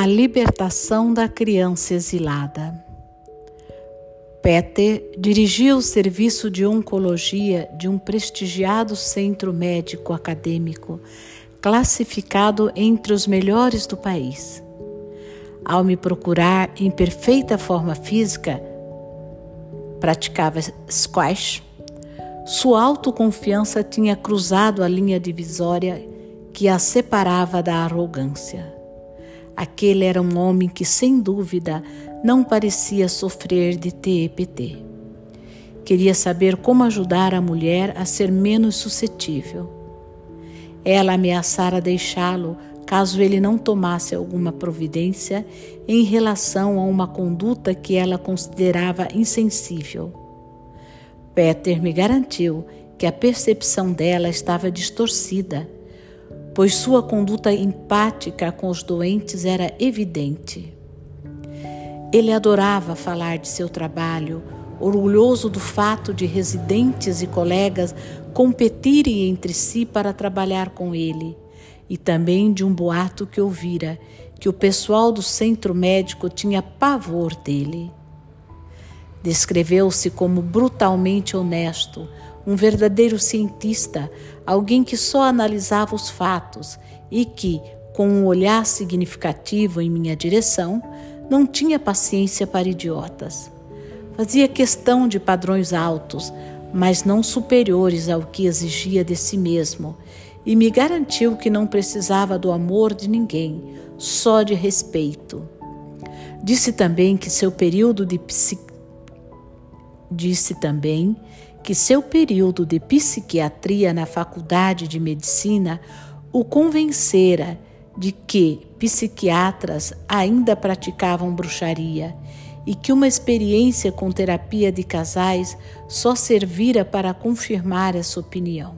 A libertação da criança exilada. Peter dirigia o serviço de oncologia de um prestigiado centro médico acadêmico, classificado entre os melhores do país. Ao me procurar em perfeita forma física, praticava squash. Sua autoconfiança tinha cruzado a linha divisória que a separava da arrogância. Aquele era um homem que, sem dúvida, não parecia sofrer de TEPT. Queria saber como ajudar a mulher a ser menos suscetível. Ela ameaçara deixá-lo caso ele não tomasse alguma providência em relação a uma conduta que ela considerava insensível. Peter me garantiu que a percepção dela estava distorcida, pois sua conduta empática com os doentes era evidente. Ele adorava falar de seu trabalho, orgulhoso do fato de residentes e colegas competirem entre si para trabalhar com ele e também de um boato que ouvira que o pessoal do centro médico tinha pavor dele. Descreveu-se como brutalmente honesto, um verdadeiro cientista, alguém que só analisava os fatos e que, com um olhar significativo em minha direção, não tinha paciência para idiotas. Fazia questão de padrões altos, mas não superiores ao que exigia de si mesmo, e me garantiu que não precisava do amor de ninguém, só de respeito. Disse também que seu período de psi... disse também que seu período de psiquiatria na faculdade de medicina o convencera de que psiquiatras ainda praticavam bruxaria e que uma experiência com terapia de casais só servira para confirmar essa opinião.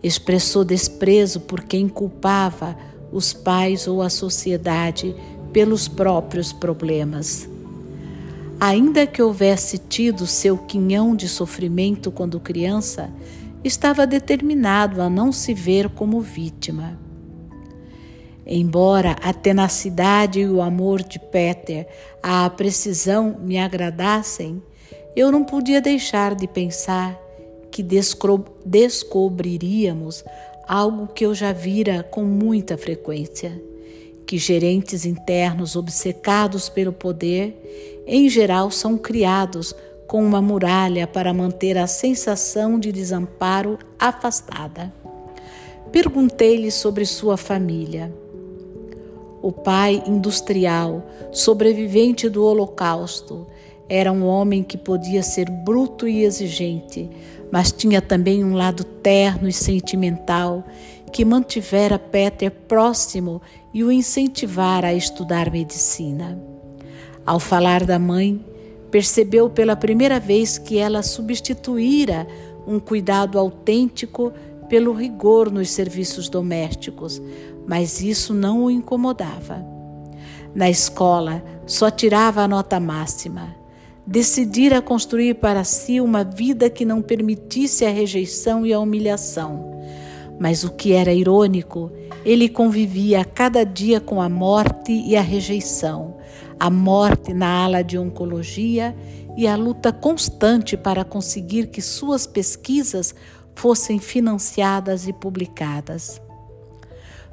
Expressou desprezo por quem culpava os pais ou a sociedade pelos próprios problemas. Ainda que houvesse tido seu quinhão de sofrimento quando criança, estava determinado a não se ver como vítima. Embora a tenacidade e o amor de Peter, a precisão me agradassem, eu não podia deixar de pensar que descobriríamos algo que eu já vira com muita frequência: que gerentes internos obcecados pelo poder, em geral, são criados com uma muralha para manter a sensação de desamparo afastada. Perguntei-lhe sobre sua família. O pai industrial, sobrevivente do Holocausto, era um homem que podia ser bruto e exigente, mas tinha também um lado terno e sentimental que mantivera Peter próximo e o incentivara a estudar medicina. Ao falar da mãe, percebeu pela primeira vez que ela substituíra um cuidado autêntico pelo rigor nos serviços domésticos, mas isso não o incomodava. Na escola, só tirava a nota máxima decidira construir para si uma vida que não permitisse a rejeição e a humilhação. Mas o que era irônico, ele convivia a cada dia com a morte e a rejeição, a morte na ala de oncologia e a luta constante para conseguir que suas pesquisas fossem financiadas e publicadas.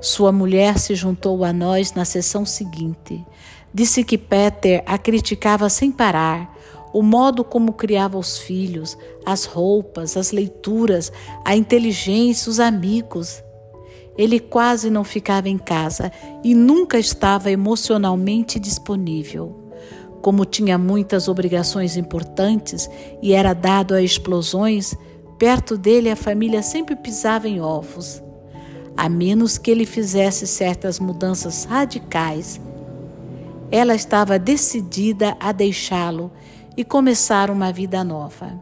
Sua mulher se juntou a nós na sessão seguinte. Disse que Peter a criticava sem parar, o modo como criava os filhos, as roupas, as leituras, a inteligência, os amigos. Ele quase não ficava em casa e nunca estava emocionalmente disponível. Como tinha muitas obrigações importantes e era dado a explosões, perto dele a família sempre pisava em ovos. A menos que ele fizesse certas mudanças radicais, ela estava decidida a deixá-lo e começar uma vida nova.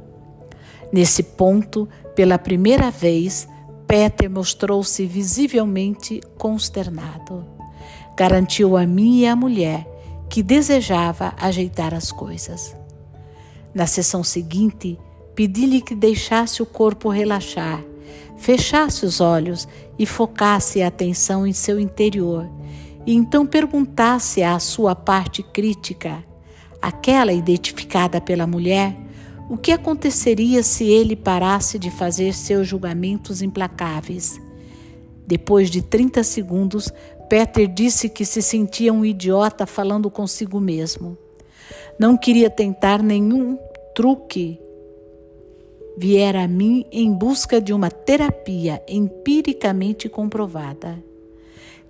Nesse ponto, pela primeira vez, Peter mostrou-se visivelmente consternado. Garantiu a mim e à mulher que desejava ajeitar as coisas. Na sessão seguinte, pedi-lhe que deixasse o corpo relaxar, fechasse os olhos e focasse a atenção em seu interior, e então perguntasse à sua parte crítica, aquela identificada pela mulher, o que aconteceria se ele parasse de fazer seus julgamentos implacáveis. Depois de 30 segundos, Peter disse que se sentia um idiota falando consigo mesmo. Não queria tentar nenhum truque. Viera a mim em busca de uma terapia empiricamente comprovada.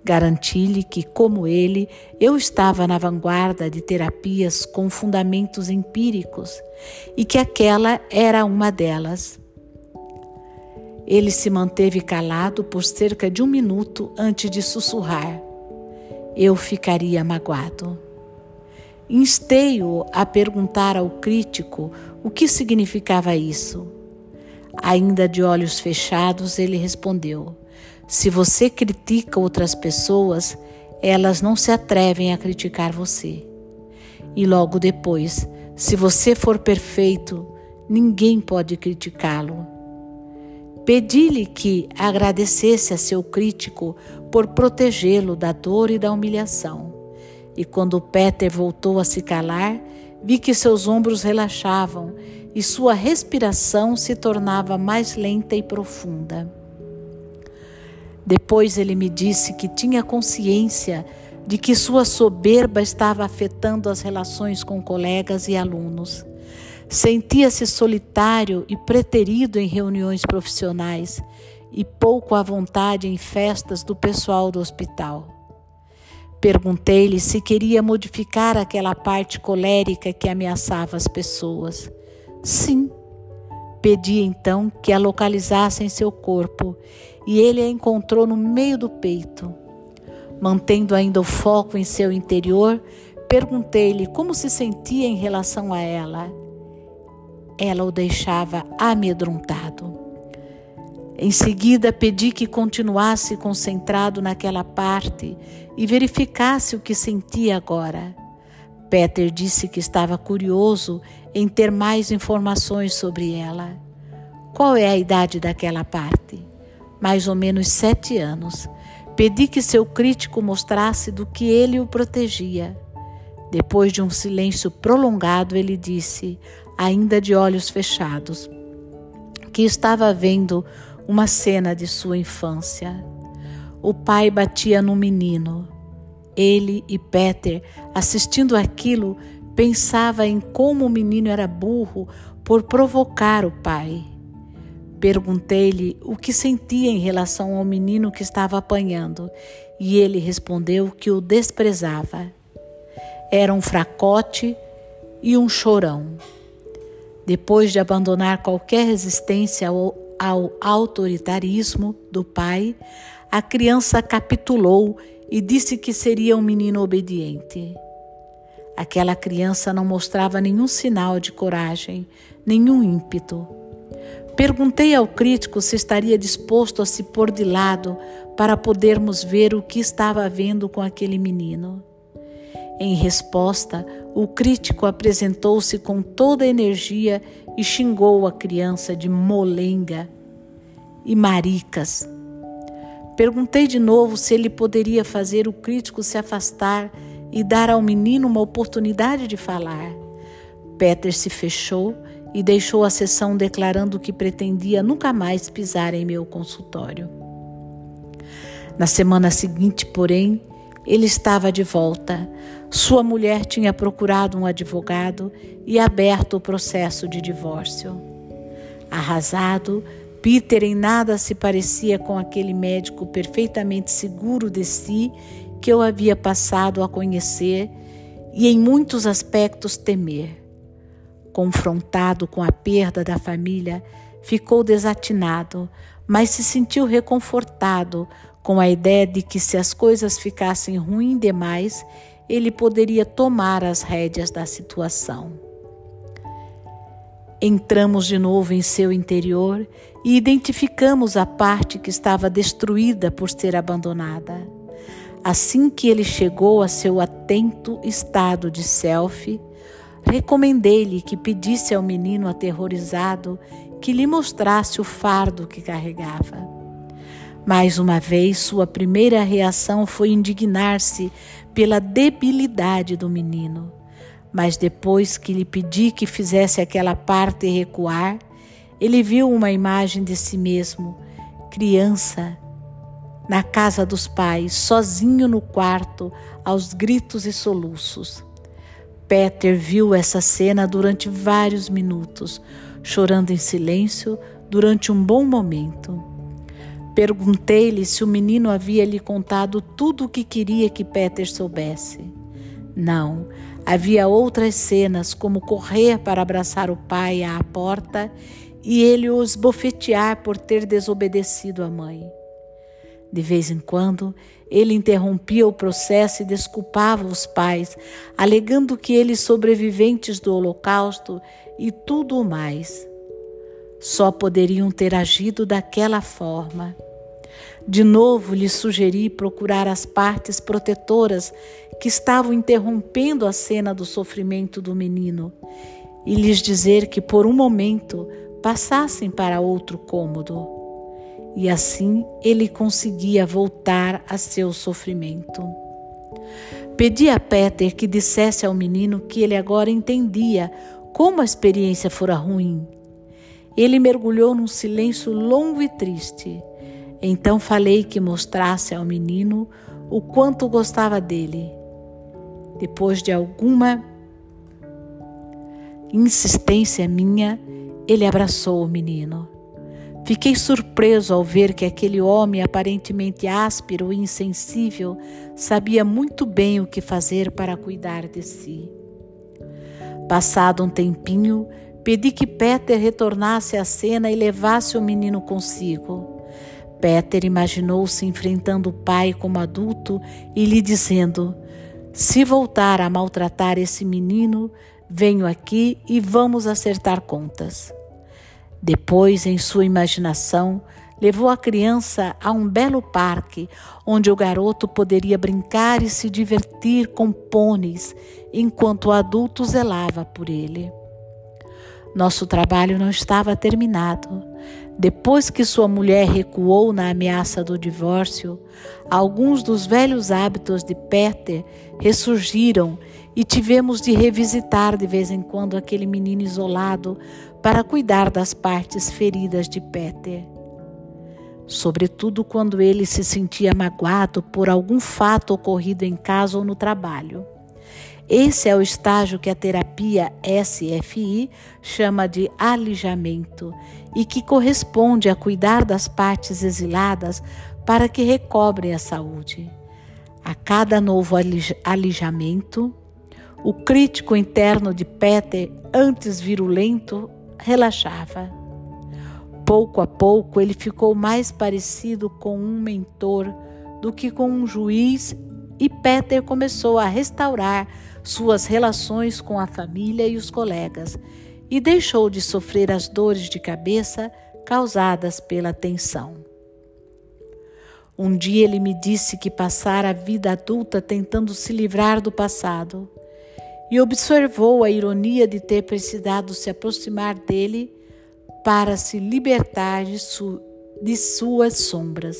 Garanti-lhe que, como ele, eu estava na vanguarda de terapias com fundamentos empíricos e que aquela era uma delas. Ele se manteve calado por cerca de um minuto antes de sussurrar. Eu ficaria magoado. Instei-o a perguntar ao crítico o que significava isso. Ainda de olhos fechados, ele respondeu: se você critica outras pessoas, elas não se atrevem a criticar você. E logo depois, se você for perfeito, ninguém pode criticá-lo. Pedi-lhe que agradecesse a seu crítico por protegê-lo da dor e da humilhação. E quando Peter voltou a se calar, vi que seus ombros relaxavam e sua respiração se tornava mais lenta e profunda. Depois ele me disse que tinha consciência de que sua soberba estava afetando as relações com colegas e alunos. Sentia-se solitário e preterido em reuniões profissionais e pouco à vontade em festas do pessoal do hospital. Perguntei-lhe se queria modificar aquela parte colérica que ameaçava as pessoas. Sim. Pedi então que a localizasse em seu corpo e ele a encontrou no meio do peito. Mantendo ainda o foco em seu interior, perguntei-lhe como se sentia em relação a ela. Ela o deixava amedrontado. Em seguida, pedi que continuasse concentrado naquela parte e verificasse o que sentia agora. Peter disse que estava curioso em ter mais informações sobre ela. Qual é a idade daquela parte? mais ou menos sete anos. Pedi que seu crítico mostrasse do que ele o protegia. Depois de um silêncio prolongado, ele disse, ainda de olhos fechados, que estava vendo uma cena de sua infância. O pai batia no menino. Ele e Peter, assistindo aquilo, pensava em como o menino era burro por provocar o pai. Perguntei-lhe o que sentia em relação ao menino que estava apanhando e ele respondeu que o desprezava. Era um fracote e um chorão. Depois de abandonar qualquer resistência ao, ao autoritarismo do pai, a criança capitulou e disse que seria um menino obediente. Aquela criança não mostrava nenhum sinal de coragem, nenhum ímpeto. Perguntei ao crítico se estaria disposto a se pôr de lado para podermos ver o que estava vendo com aquele menino. Em resposta, o crítico apresentou-se com toda a energia e xingou a criança de molenga e maricas. Perguntei de novo se ele poderia fazer o crítico se afastar e dar ao menino uma oportunidade de falar. Peter se fechou e deixou a sessão declarando que pretendia nunca mais pisar em meu consultório. Na semana seguinte, porém, ele estava de volta. Sua mulher tinha procurado um advogado e aberto o processo de divórcio. Arrasado, Peter em nada se parecia com aquele médico perfeitamente seguro de si que eu havia passado a conhecer e em muitos aspectos temer. Confrontado com a perda da família, ficou desatinado, mas se sentiu reconfortado com a ideia de que, se as coisas ficassem ruins demais, ele poderia tomar as rédeas da situação. Entramos de novo em seu interior e identificamos a parte que estava destruída por ser abandonada. Assim que ele chegou a seu atento estado de selfie, Recomendei-lhe que pedisse ao menino aterrorizado que lhe mostrasse o fardo que carregava. Mais uma vez, sua primeira reação foi indignar-se pela debilidade do menino. Mas depois que lhe pedi que fizesse aquela parte recuar, ele viu uma imagem de si mesmo, criança, na casa dos pais, sozinho no quarto, aos gritos e soluços. Peter viu essa cena durante vários minutos, chorando em silêncio durante um bom momento. Perguntei-lhe se o menino havia lhe contado tudo o que queria que Peter soubesse. Não, havia outras cenas, como correr para abraçar o pai à porta e ele o esbofetear por ter desobedecido a mãe. De vez em quando, ele interrompia o processo e desculpava os pais, alegando que eles, sobreviventes do Holocausto e tudo o mais, só poderiam ter agido daquela forma. De novo lhe sugeri procurar as partes protetoras que estavam interrompendo a cena do sofrimento do menino e lhes dizer que por um momento passassem para outro cômodo e assim ele conseguia voltar a seu sofrimento. Pedi a Peter que dissesse ao menino que ele agora entendia como a experiência fora ruim. Ele mergulhou num silêncio longo e triste. Então falei que mostrasse ao menino o quanto gostava dele. Depois de alguma insistência minha, ele abraçou o menino. Fiquei surpreso ao ver que aquele homem aparentemente áspero e insensível sabia muito bem o que fazer para cuidar de si. Passado um tempinho, pedi que Peter retornasse à cena e levasse o menino consigo. Peter imaginou-se enfrentando o pai como adulto e lhe dizendo: Se voltar a maltratar esse menino, venho aqui e vamos acertar contas. Depois, em sua imaginação, levou a criança a um belo parque onde o garoto poderia brincar e se divertir com pôneis enquanto o adulto zelava por ele. Nosso trabalho não estava terminado. Depois que sua mulher recuou na ameaça do divórcio, alguns dos velhos hábitos de Peter ressurgiram e tivemos de revisitar de vez em quando aquele menino isolado para cuidar das partes feridas de Peter. Sobretudo quando ele se sentia magoado por algum fato ocorrido em casa ou no trabalho. Esse é o estágio que a terapia SFI chama de alijamento e que corresponde a cuidar das partes exiladas para que recobrem a saúde. A cada novo alijamento, o crítico interno de Peter, antes virulento, relaxava. Pouco a pouco ele ficou mais parecido com um mentor do que com um juiz e Peter começou a restaurar suas relações com a família e os colegas e deixou de sofrer as dores de cabeça causadas pela tensão. Um dia ele me disse que passara a vida adulta tentando se livrar do passado e observou a ironia de ter precisado se aproximar dele para se libertar de, su de suas sombras.